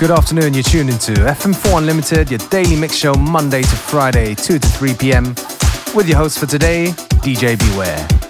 Good afternoon, you're tuned into FM4 Unlimited, your daily mix show Monday to Friday, 2 to 3 p.m. With your host for today, DJ Beware.